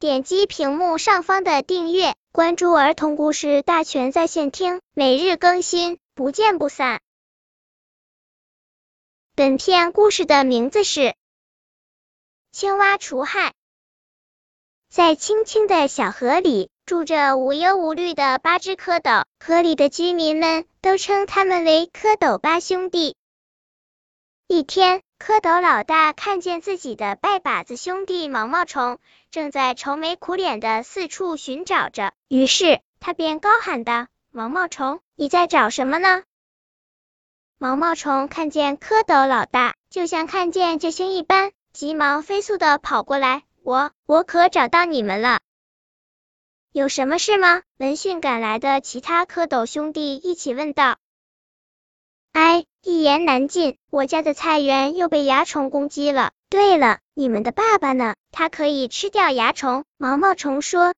点击屏幕上方的订阅，关注儿童故事大全在线听，每日更新，不见不散。本片故事的名字是《青蛙除害》。在清清的小河里，住着无忧无虑的八只蝌蚪，河里的居民们都称他们为蝌蚪八兄弟。一天，蝌蚪老大看见自己的拜把子兄弟毛毛虫正在愁眉苦脸的四处寻找着，于是他便高喊道：“毛毛虫，你在找什么呢？”毛毛虫看见蝌蚪老大，就像看见救星一般，急忙飞速的跑过来：“我，我可找到你们了，有什么事吗？”闻讯赶来的其他蝌蚪兄弟一起问道。哎，一言难尽，我家的菜园又被蚜虫攻击了。对了，你们的爸爸呢？他可以吃掉蚜虫。毛毛虫说：“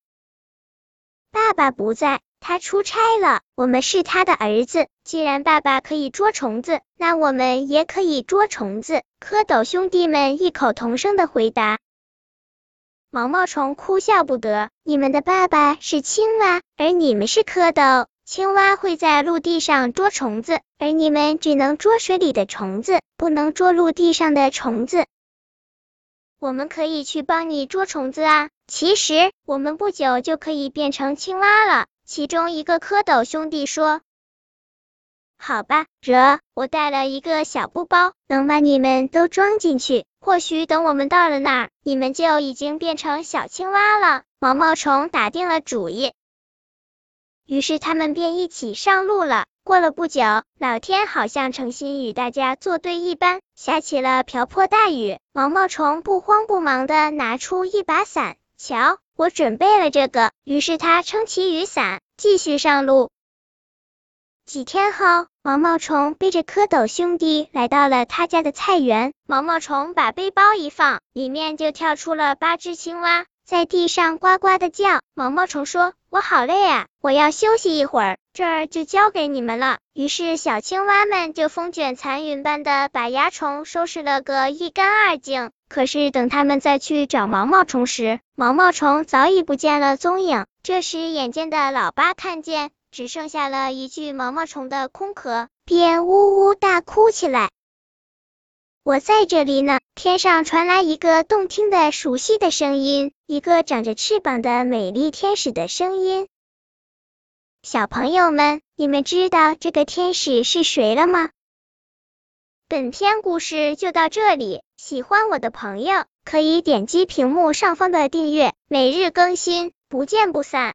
爸爸不在，他出差了。我们是他的儿子，既然爸爸可以捉虫子，那我们也可以捉虫子。”蝌蚪兄弟们异口同声的回答。毛毛虫哭笑不得：“你们的爸爸是青蛙，而你们是蝌蚪。”青蛙会在陆地上捉虫子，而你们只能捉水里的虫子，不能捉陆地上的虫子。我们可以去帮你捉虫子啊！其实我们不久就可以变成青蛙了。其中一个蝌蚪兄弟说：“好吧，惹我带了一个小布包，能把你们都装进去。或许等我们到了那儿，你们就已经变成小青蛙了。”毛毛虫打定了主意。于是他们便一起上路了。过了不久，老天好像诚心与大家作对一般，下起了瓢泼大雨。毛毛虫不慌不忙的拿出一把伞，瞧，我准备了这个。于是他撑起雨伞，继续上路。几天后，毛毛虫背着蝌蚪兄弟来到了他家的菜园。毛毛虫把背包一放，里面就跳出了八只青蛙。在地上呱呱的叫，毛毛虫说：“我好累啊，我要休息一会儿，这儿就交给你们了。”于是小青蛙们就风卷残云般的把蚜虫收拾了个一干二净。可是等他们再去找毛毛虫时，毛毛虫早已不见了踪影。这时眼尖的老八看见只剩下了一具毛毛虫的空壳，便呜呜大哭起来。我在这里呢！天上传来一个动听的、熟悉的声音，一个长着翅膀的美丽天使的声音。小朋友们，你们知道这个天使是谁了吗？本篇故事就到这里，喜欢我的朋友可以点击屏幕上方的订阅，每日更新，不见不散。